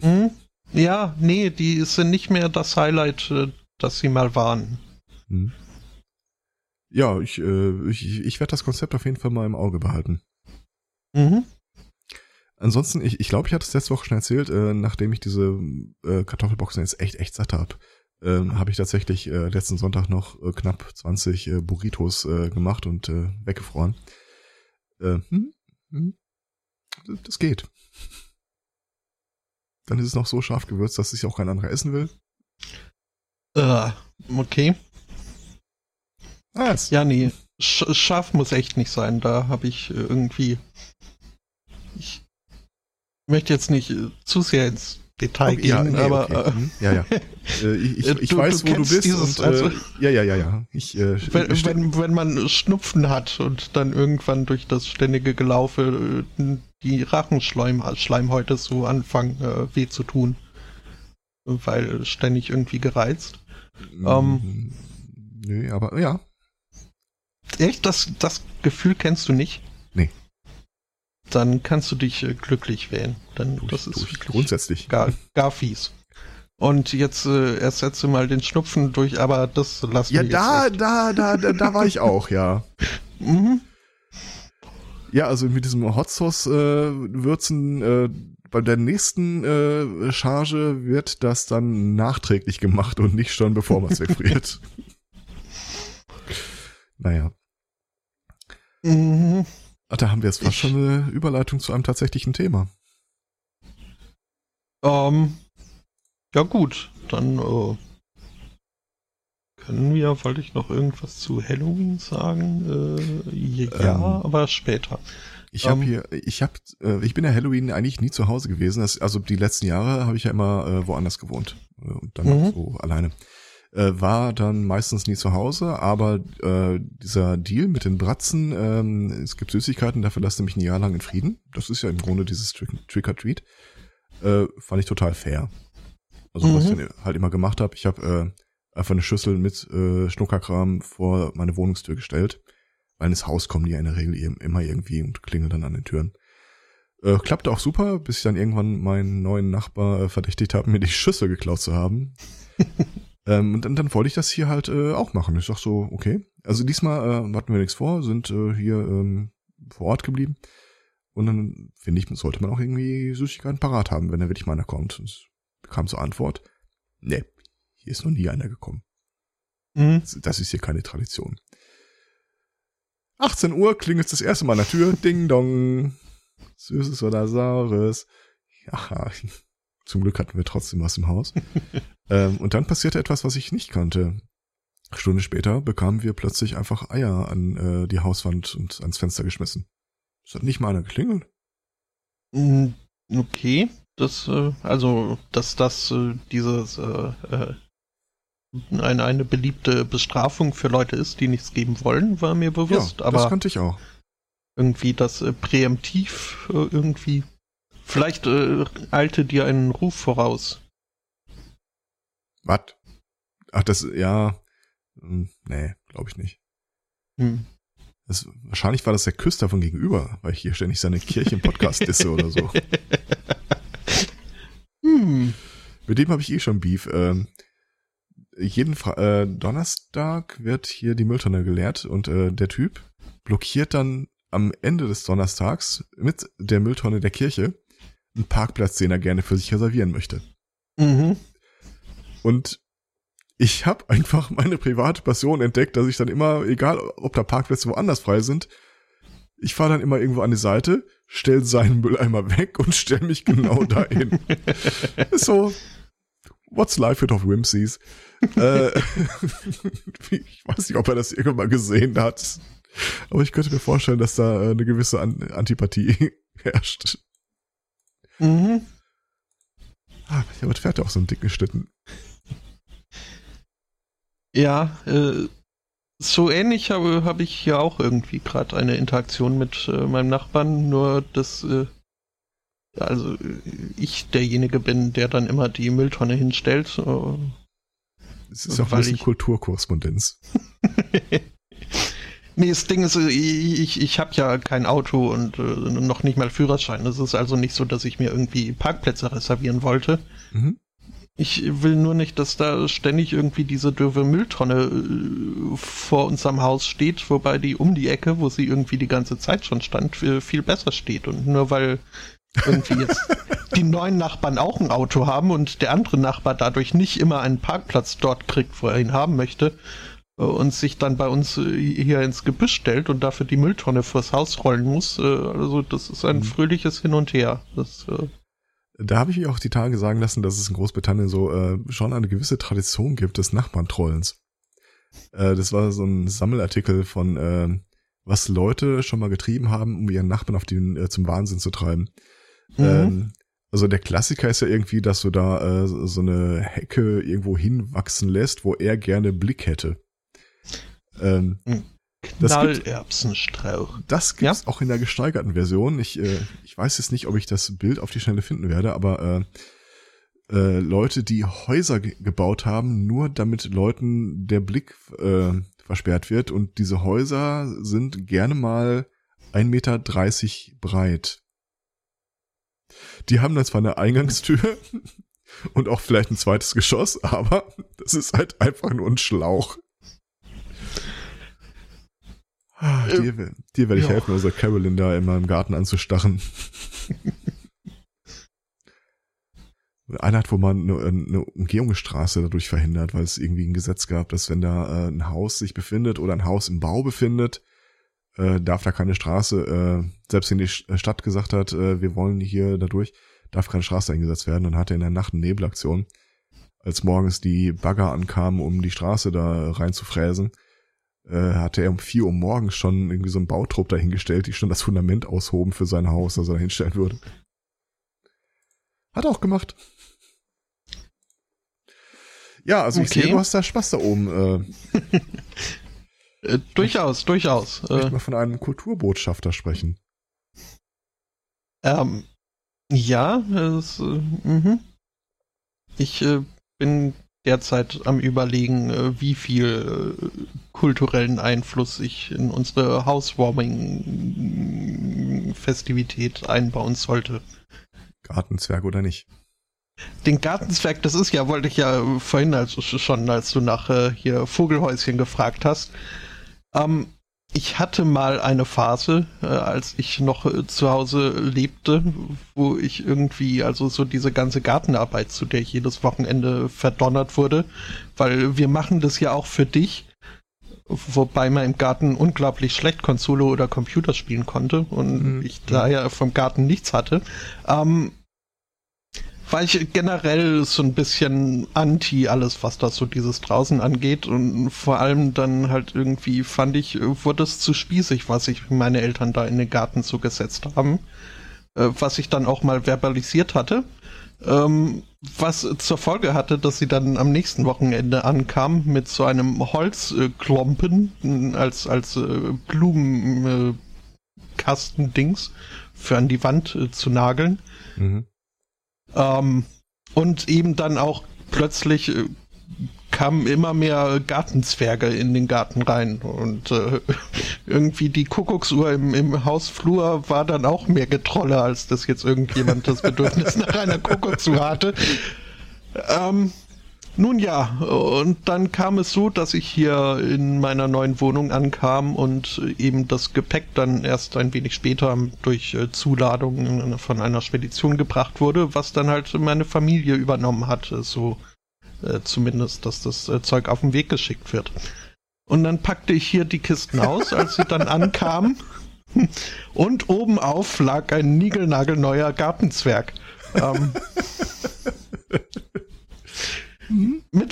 Hm? Ja, nee, die sind nicht mehr das Highlight, das sie mal waren. Hm. Ja, ich, äh, ich, ich werde das Konzept auf jeden Fall mal im Auge behalten. Mhm. Ansonsten, ich, ich glaube, ich hatte es letzte Woche schon erzählt, äh, nachdem ich diese äh, Kartoffelboxen jetzt echt, echt satt habe ähm, habe ich tatsächlich äh, letzten Sonntag noch äh, knapp 20 äh, Burritos äh, gemacht und äh, weggefroren. Äh, hm, hm, das geht. Dann ist es noch so scharf gewürzt, dass sich auch kein anderer essen will. Äh, okay. Ah, ja, nee. Sch scharf muss echt nicht sein. Da habe ich äh, irgendwie. Ich möchte jetzt nicht äh, zu sehr ins Detail okay, gehen, ja, nee, aber okay. mhm. ja, ja. Äh, ich, ich, ich du, weiß, du wo du bist. Dieses, und, äh, also, ja, ja, ja, ja. Ich, äh, wenn, wenn, wenn man Schnupfen hat und dann irgendwann durch das ständige Gelaufe äh, die Rachenschleimhäute so anfangen äh, weh zu tun, weil ständig irgendwie gereizt. Mhm. Ähm, Nö, aber ja. Echt? Das, das Gefühl kennst du nicht? Nee dann kannst du dich äh, glücklich wählen. Dann durch, das ist durch, grundsätzlich gar, gar fies. Und jetzt äh, ersetze mal den Schnupfen durch, aber das lassen ja, wir Ja, da, da, da, da, da war ich auch, ja. mhm. Ja, also mit diesem Hot Sauce äh, Würzen äh, bei der nächsten äh, Charge wird das dann nachträglich gemacht und nicht schon bevor man es wegfriert. naja. Mhm. Ach, da haben wir jetzt fast ich, schon eine Überleitung zu einem tatsächlichen Thema. Ähm, ja gut, dann äh, können wir, wollte ich noch irgendwas zu Halloween sagen? Äh, ja, ähm, aber später. Ich habe um, hier, ich habe, äh, ich bin ja Halloween eigentlich nie zu Hause gewesen. Das, also die letzten Jahre habe ich ja immer äh, woanders gewohnt äh, und dann mhm. so alleine. Äh, war dann meistens nie zu Hause, aber äh, dieser Deal mit den Bratzen, ähm, es gibt Süßigkeiten, dafür lasst ihr mich ein Jahr lang in Frieden. Das ist ja im Grunde dieses Trick, Trick or Treat. Äh, fand ich total fair. Also mhm. was ich dann halt immer gemacht habe, ich habe äh, einfach eine Schüssel mit äh, Schnuckerkram vor meine Wohnungstür gestellt weil ins Haus kommen die ja in der Regel immer irgendwie und klingeln dann an den Türen. Äh, klappte auch super, bis ich dann irgendwann meinen neuen Nachbar äh, verdächtigt habe, mir die Schüssel geklaut zu haben. ähm, und dann, dann wollte ich das hier halt äh, auch machen. Ich sag so, okay. Also diesmal äh, hatten wir nichts vor, sind äh, hier ähm, vor Ort geblieben. Und dann, finde ich, sollte man auch irgendwie Süßigkeiten parat haben, wenn da wirklich mal einer kommt. Und es bekam zur Antwort, nee, hier ist noch nie einer gekommen. Mhm. Das ist hier keine Tradition. 18 Uhr klingelt das erste Mal an der Tür. Ding dong. Süßes oder Saures. Ja, zum Glück hatten wir trotzdem was im Haus. ähm, und dann passierte etwas, was ich nicht kannte. Eine Stunde später bekamen wir plötzlich einfach Eier an äh, die Hauswand und ans Fenster geschmissen. Es hat nicht mal einer geklingelt. Mm, okay, das, äh, also, dass das äh, dieses äh, äh, eine, eine beliebte Bestrafung für Leute ist, die nichts geben wollen, war mir bewusst. Ja, aber das kannte ich auch. Irgendwie das äh, präemptiv äh, irgendwie. Vielleicht äh, eilte dir einen Ruf voraus. Was? Ach, das, ja. Hm, nee, glaube ich nicht. Hm. Das, wahrscheinlich war das der Küster von gegenüber, weil ich hier ständig seine Kirche im Podcast disse oder so. Hm. Mit dem habe ich eh schon Beef. Ähm, jeden Fra äh, Donnerstag wird hier die Mülltonne geleert und äh, der Typ blockiert dann am Ende des Donnerstags mit der Mülltonne der Kirche einen Parkplatz, den er gerne für sich reservieren möchte. Mhm. Und ich habe einfach meine private Passion entdeckt, dass ich dann immer, egal ob da Parkplätze woanders frei sind, ich fahre dann immer irgendwo an die Seite, stell seinen Mülleimer weg und stell mich genau dahin. so, what's life with of Whimsies? äh, ich weiß nicht, ob er das irgendwann mal gesehen hat. Aber ich könnte mir vorstellen, dass da äh, eine gewisse Antipathie herrscht. Mhm. Ah, ja, aber fährt ja auch so einen dicken Schlitten. Ja, äh, so ähnlich habe, habe ich ja auch irgendwie gerade eine Interaktion mit äh, meinem Nachbarn, nur dass äh, also ich derjenige bin, der dann immer die Mülltonne hinstellt. Äh, es ist auch ein bisschen ich... Kulturkorrespondenz. nee, das Ding ist, ich, ich habe ja kein Auto und äh, noch nicht mal Führerschein. Es ist also nicht so, dass ich mir irgendwie Parkplätze reservieren wollte. Mhm. Ich will nur nicht, dass da ständig irgendwie diese dürfe Mülltonne äh, vor unserem Haus steht, wobei die um die Ecke, wo sie irgendwie die ganze Zeit schon stand, viel besser steht. Und nur weil irgendwie jetzt die neuen Nachbarn auch ein Auto haben und der andere Nachbar dadurch nicht immer einen Parkplatz dort kriegt, wo er ihn haben möchte äh, und sich dann bei uns äh, hier ins Gebüsch stellt und dafür die Mülltonne vors Haus rollen muss. Äh, also das ist ein mhm. fröhliches Hin und Her. Das, da habe ich mich auch die Tage sagen lassen, dass es in Großbritannien so äh, schon eine gewisse Tradition gibt des Nachbarntrollens. Äh, das war so ein Sammelartikel von äh, was Leute schon mal getrieben haben, um ihren Nachbarn auf den äh, zum Wahnsinn zu treiben. Mhm. Ähm, also der Klassiker ist ja irgendwie, dass du da äh, so eine Hecke irgendwo hinwachsen lässt, wo er gerne Blick hätte. Ähm, Knallerbsenstrauch. Das gibt's ja? auch in der gesteigerten Version. Ich, äh, ich weiß jetzt nicht, ob ich das Bild auf die Schnelle finden werde, aber äh, äh, Leute, die Häuser gebaut haben, nur damit Leuten der Blick äh, versperrt wird und diese Häuser sind gerne mal 1,30 Meter breit. Die haben dann zwar eine Eingangstür und auch vielleicht ein zweites Geschoss, aber das ist halt einfach nur ein Schlauch. Ah, dir, dir werde ich ja. helfen, unsere Carolyn da in meinem Garten anzustarren. Einer hat wohl mal eine, eine Umgehungsstraße dadurch verhindert, weil es irgendwie ein Gesetz gab, dass wenn da äh, ein Haus sich befindet oder ein Haus im Bau befindet, äh, darf da keine Straße, äh, selbst wenn die äh, Stadt gesagt hat, äh, wir wollen hier dadurch, darf keine Straße eingesetzt werden. Dann hat er in der Nacht eine Nebelaktion, als morgens die Bagger ankamen, um die Straße da rein zu fräsen, äh, hatte er um vier Uhr morgens schon irgendwie so einen Bautrupp dahingestellt, die schon das Fundament aushoben für sein Haus, das er da hinstellen würde. Hat er auch gemacht. Ja, also ich Okay. sehe, du hast da Spaß da oben. Äh, Äh, durchaus, durchaus. ich möchte Äh, mal von einem Kulturbotschafter sprechen. ähm, ja, es, äh, mhm. ich äh, bin derzeit am überlegen, äh, wie viel äh, kulturellen Einfluss ich in unsere Housewarming-Festivität einbauen sollte. Gartenzwerg oder nicht? Den Gartenzwerg, das ist ja, wollte ich ja vorhin als, schon, als du nach äh, hier Vogelhäuschen gefragt hast. Ähm, ich hatte mal eine Phase, äh, als ich noch äh, zu Hause lebte, wo ich irgendwie, also so diese ganze Gartenarbeit, zu der ich jedes Wochenende verdonnert wurde, weil wir machen das ja auch für dich, wobei man im Garten unglaublich schlecht Konsole oder Computer spielen konnte und Mhm. ich daher vom Garten nichts hatte. Ähm, war ich generell so ein bisschen anti alles, was das so dieses draußen angeht und vor allem dann halt irgendwie fand ich, wurde es zu spießig, was sich meine Eltern da in den Garten zugesetzt haben, äh, was ich dann auch mal verbalisiert hatte, ähm, was zur Folge hatte, dass sie dann am nächsten Wochenende ankam mit so einem Holzklompen äh, als, als äh, Blumenkastendings Kastendings für an die Wand zu nageln. Mhm. Ähm, und eben dann auch plötzlich äh, kamen immer mehr Gartenzwerge in den Garten rein und äh, irgendwie die Kuckucksuhr im, im Hausflur war dann auch mehr Getrolle, als dass jetzt irgendjemand das Bedürfnis nach einer Kuckucksuhr hatte. Ähm, nun ja, und dann kam es so, dass ich hier in meiner neuen Wohnung ankam und eben das Gepäck dann erst ein wenig später durch äh, Zuladung von einer Spedition gebracht wurde, was dann halt meine Familie übernommen hat, äh, so äh, zumindest, dass das äh, Zeug auf den Weg geschickt wird. Und dann packte ich hier die Kisten aus, als sie dann ankamen. Und oben auf lag ein niegelnagelneuer Gartenzwerg. Ähm,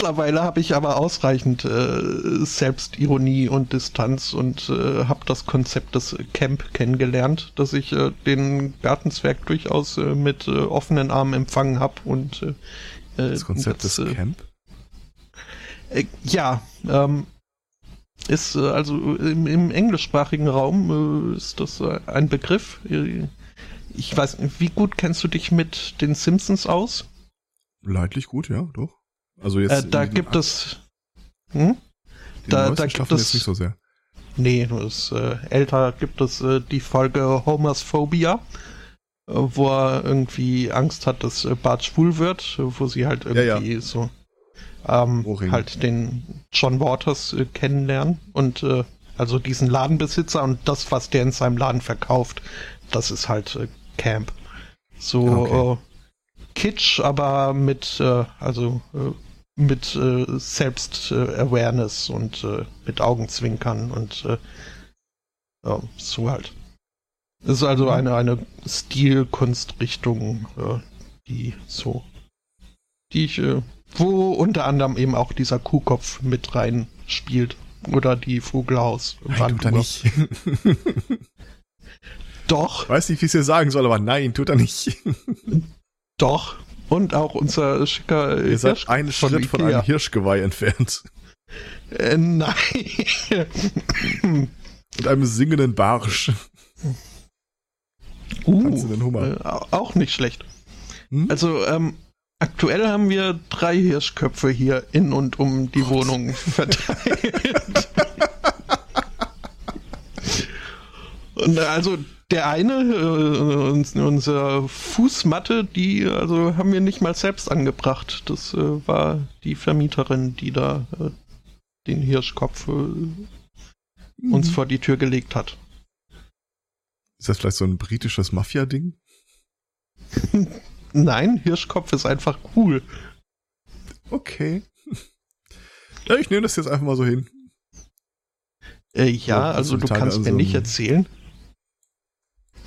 Mittlerweile habe ich aber ausreichend äh, Selbstironie und Distanz und äh, habe das Konzept des Camp kennengelernt, dass ich äh, den Gartenzwerg durchaus äh, mit äh, offenen Armen empfangen habe und äh, Das Konzept des äh, Camp? äh, ja, ähm, ist äh, also im, im englischsprachigen Raum äh, ist das äh, ein Begriff. Äh, Ich weiß wie gut kennst du dich mit den Simpsons aus? Leidlich gut, ja, doch. Also jetzt. Äh, da den gibt es. Hm? da- da gibt es- jetzt nicht so sehr. Nee, das äh, älter gibt es äh, die Folge Homer's Phobia, äh, wo er irgendwie Angst hat, dass äh, Bart schwul wird, wo sie halt Ja, ja. irgendwie so ähm, halt den John Waters äh, kennenlernen und äh, also diesen Ladenbesitzer und das, was der in seinem Laden verkauft, das ist halt Camp. So Okay. Kitsch, aber mit also mit äh, Selbst-Awareness und äh, mit Augenzwinkern und äh, ja, so halt. Das ist also Mhm. eine, eine Stilkunstrichtung, äh, die so, die ich, äh, wo unter anderem eben auch dieser Kuhkopf mit rein spielt. Oder die Vogelhaus. Nein, tut er nicht. Doch, Weiß nicht, wie ich es dir sagen soll, aber nein, tut er nicht. doch. Und auch unser schicker Ihr seid Hirsch einen Schritt von Ikea. einem Hirschgeweih entfernt. Äh, nein. Und einem singenden Barsch. Hummer. Äh, auch nicht schlecht. Hm? Also, ähm, aktuell haben wir drei Hirschköpfe hier in und um die Wohnung verteilt. und also der eine, äh, uns- unsere Fußmatte, die also haben wir nicht mal selbst angebracht. Das äh, war die Vermieterin, die da äh, den Hirschkopf äh, uns Mhm. vor die Tür gelegt hat. Ist das vielleicht so ein britisches Mafia-Ding? Nein, Hirschkopf ist einfach cool. Okay. Ja, ich nehme das jetzt einfach mal so hin. Äh, ja, also du kannst mir also- nicht erzählen,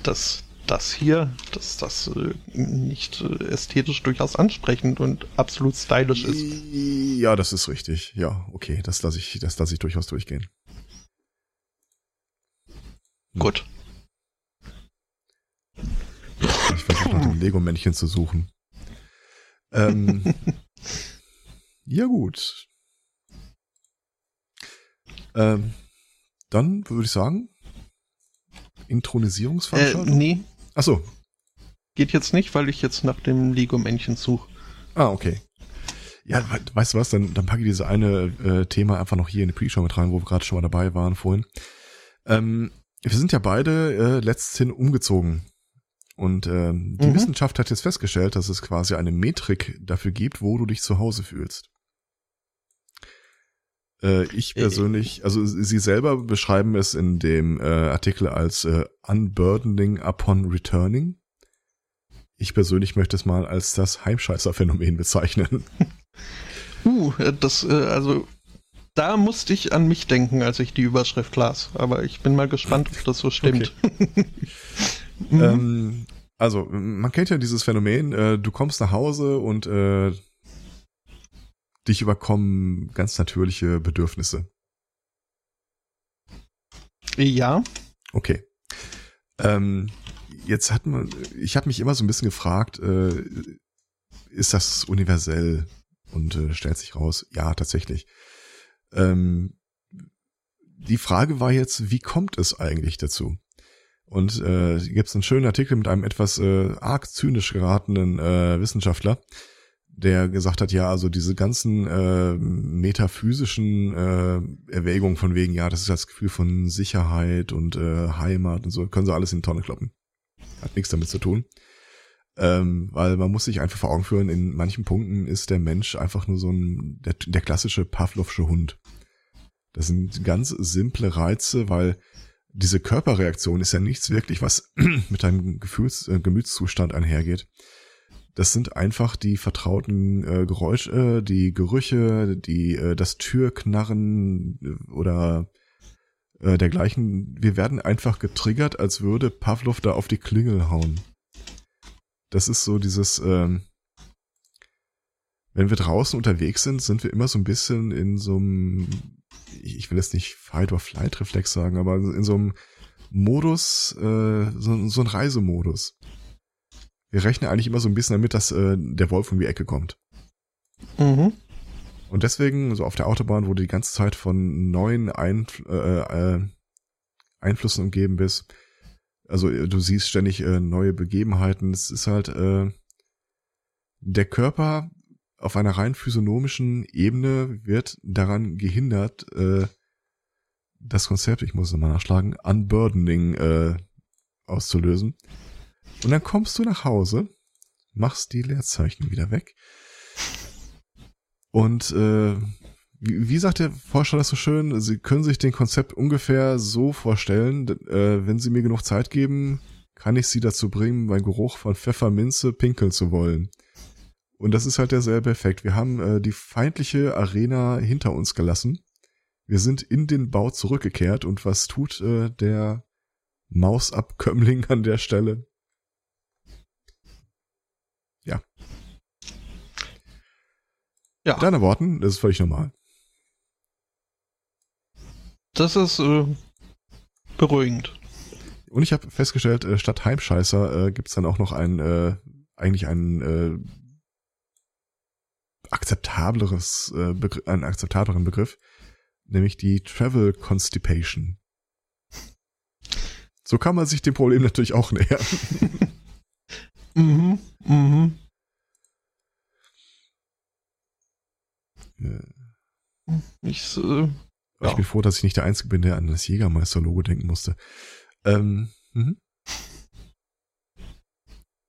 dass das hier, dass das äh, nicht äh, ästhetisch durchaus ansprechend und absolut stylisch ist. Ja, das ist richtig. Ja, okay, das lasse ich, das lasse ich durchaus durchgehen. Gut. Ich versuche nach dem Lego-Männchen zu suchen. Ähm, ja gut. Ähm, dann würde ich sagen, Intronisierungsveranstaltung? Äh, nee. Achso. Geht jetzt nicht, weil ich jetzt nach dem Lego-Männchen suche. Ah, okay. Ja, weißt du was, dann, dann packe ich diese eine äh, Thema einfach noch hier in die Pre-Show mit rein, wo wir gerade schon mal dabei waren vorhin. Ähm, wir sind ja beide äh, letzthin umgezogen. Und äh, die mhm. Wissenschaft hat jetzt festgestellt, dass es quasi eine Metrik dafür gibt, wo du dich zu Hause fühlst. Äh, ich äh, persönlich, also sie selber beschreiben es in dem äh, Artikel als äh, Unburdening upon returning. Ich persönlich möchte es mal als das Heimscheißer-Phänomen bezeichnen. Uh, das, äh, also da musste ich an mich denken, als ich die Überschrift las. Aber ich bin mal gespannt, ob das so stimmt. Okay. mhm. ähm, also, man kennt ja dieses Phänomen, äh, du kommst nach Hause und äh, dich überkommen ganz natürliche Bedürfnisse. Ja. Okay. Ähm, jetzt hat man, ich habe mich immer so ein bisschen gefragt, äh, ist das universell? Und äh, stellt sich raus, ja, tatsächlich. Ähm, die Frage war jetzt, wie kommt es eigentlich dazu? Und äh, gibt es einen schönen Artikel mit einem etwas äh, arg zynisch geratenen äh, Wissenschaftler, der gesagt hat, ja, also diese ganzen äh, metaphysischen äh, Erwägungen von wegen, ja, das ist das Gefühl von Sicherheit und äh, Heimat und so, können sie alles in die Tonne kloppen. Hat nichts damit zu tun. Ähm, weil man muss sich einfach vor Augen führen, in manchen Punkten ist der Mensch einfach nur so ein, der, der klassische Pavlovsche Hund. Das sind ganz simple Reize, weil diese Körperreaktion ist ja nichts wirklich, was mit deinem Gefühls, äh, Gemütszustand einhergeht. Das sind einfach die vertrauten äh, Geräusche, die Gerüche, die äh, das Türknarren äh, oder äh, dergleichen. Wir werden einfach getriggert, als würde Pavlov da auf die Klingel hauen. Das ist so dieses, ähm, wenn wir draußen unterwegs sind, sind wir immer so ein bisschen in so einem, ich will jetzt nicht Fight-or-Flight-Reflex sagen, aber in so einem Modus, äh, so, so ein Reisemodus wir rechnen eigentlich immer so ein bisschen damit, dass äh, der Wolf um die Ecke kommt. Mhm. Und deswegen, so auf der Autobahn, wo du die ganze Zeit von neuen Einf äh, äh, Einflüssen umgeben bist, also äh, du siehst ständig äh, neue Begebenheiten, es ist halt äh, der Körper auf einer rein physiognomischen Ebene wird daran gehindert, äh, das Konzept, ich muss es mal nachschlagen, Unburdening äh, auszulösen. Und dann kommst du nach Hause, machst die Leerzeichen wieder weg. Und äh, wie, wie sagt der Forscher das so schön? Sie können sich den Konzept ungefähr so vorstellen, äh, wenn Sie mir genug Zeit geben, kann ich Sie dazu bringen, beim Geruch von Pfefferminze pinkeln zu wollen. Und das ist halt derselbe Effekt. Wir haben äh, die feindliche Arena hinter uns gelassen. Wir sind in den Bau zurückgekehrt und was tut äh, der Mausabkömmling an der Stelle? Ja. Ja. Mit deinen Worten, das ist völlig normal. Das ist äh, beruhigend. Und ich habe festgestellt, äh, statt Heimscheißer äh, gibt es dann auch noch ein, äh, eigentlich ein äh, akzeptableres, äh, einen akzeptableren Begriff, nämlich die Travel Constipation. So kann man sich dem Problem natürlich auch nähern. Mhm. Mhm. Ich, äh, ja. ich bin froh, dass ich nicht der Einzige bin, der an das Jägermeister-Logo denken musste. Ähm, mhm.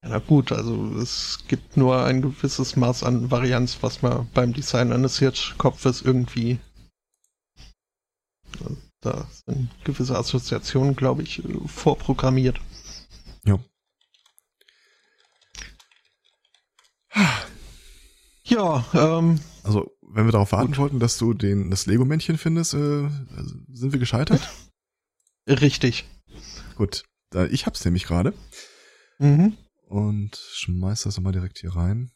Ja, na gut, also es gibt nur ein gewisses Maß an Varianz, was man beim Design eines Hirschkopfes irgendwie da sind gewisse Assoziationen, glaube ich, vorprogrammiert. Ja. Ja, ähm. Also, wenn wir darauf warten gut. wollten, dass du den, das Lego-Männchen findest, äh, sind wir gescheitert? Richtig. Gut. Ich hab's nämlich gerade. Mhm. Und schmeiß das nochmal direkt hier rein.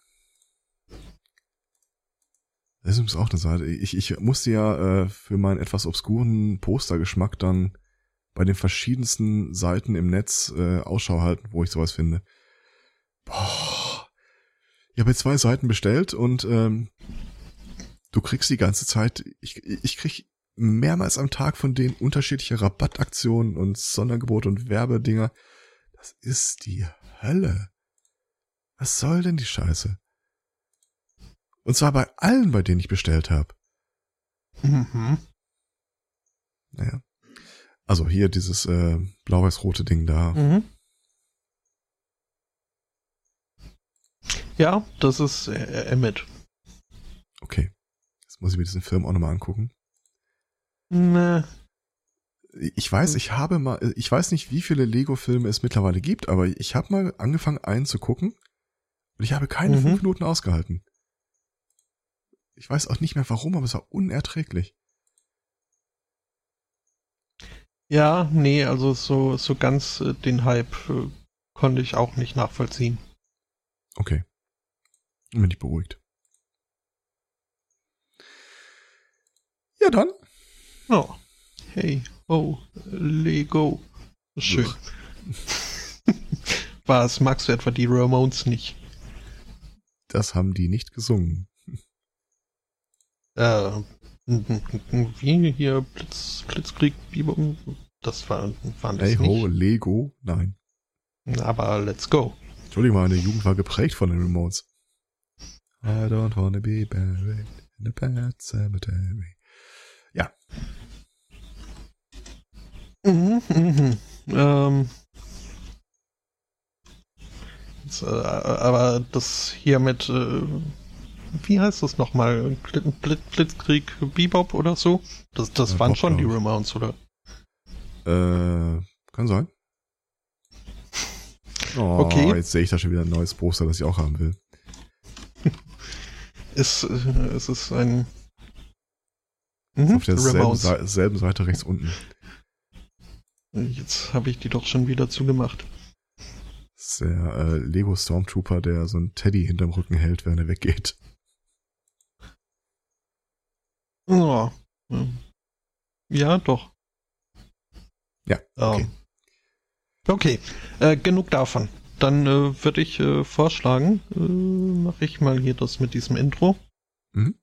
Das ist übrigens auch eine Seite. Ich, ich musste ja äh, für meinen etwas obskuren Postergeschmack dann bei den verschiedensten Seiten im Netz äh, Ausschau halten, wo ich sowas finde. Boah. Ich habe jetzt zwei Seiten bestellt und ähm, du kriegst die ganze Zeit, ich, ich krieg mehrmals am Tag von denen unterschiedliche Rabattaktionen und Sondergebote und Werbedinger. Das ist die Hölle. Was soll denn die Scheiße? Und zwar bei allen, bei denen ich bestellt habe. Mhm. Naja. Also hier dieses äh, blau-weiß-rote Ding da. Mhm. Ja, das ist äh, Emmet. Okay. Muss ich mir diesen Film auch nochmal angucken. Ne. Ich weiß, ich habe mal, ich weiß nicht, wie viele Lego-Filme es mittlerweile gibt, aber ich habe mal angefangen, einen zu gucken und ich habe keine Mhm. fünf Minuten ausgehalten. Ich weiß auch nicht mehr warum, aber es war unerträglich. Ja, nee, also so, so ganz äh, den Hype äh, konnte ich auch nicht nachvollziehen. Okay. Bin ich beruhigt. Ja, dann. Oh. Hey, oh, Lego. Schön. Was, magst du etwa die Ramones nicht? Das haben die nicht gesungen. Äh, wie hier Blitz, Blitzkrieg, Biber, das war, waren das Hey ho, nicht. Lego? Nein. Aber let's go. Entschuldigung, meine Jugend war geprägt von den Remotes. I don't wanna be buried in a pet cemetery. Mhm, mhm. Ähm, jetzt, äh, aber das hier mit, äh, wie heißt das nochmal? Blit, Blit, Blitzkrieg Bebop oder so? Das, das Ja, waren Pop, schon die. Ramones, oder? Äh, kann sein. Oh, Okay. jetzt sehe ich da schon wieder ein neues Poster, das ich auch haben will. Ist, äh, es ist ein mhm, auf. Seite, selben Seite rechts unten. Jetzt habe ich die doch schon wieder zugemacht. Das ist der äh, Lego Stormtrooper, der so ein Teddy hinterm Rücken hält, während er weggeht. Ja, ja doch. Ja, okay. Ähm, okay, äh, genug davon. Dann äh, würde ich äh, vorschlagen, äh, mache ich mal hier das mit diesem Intro. Mhm.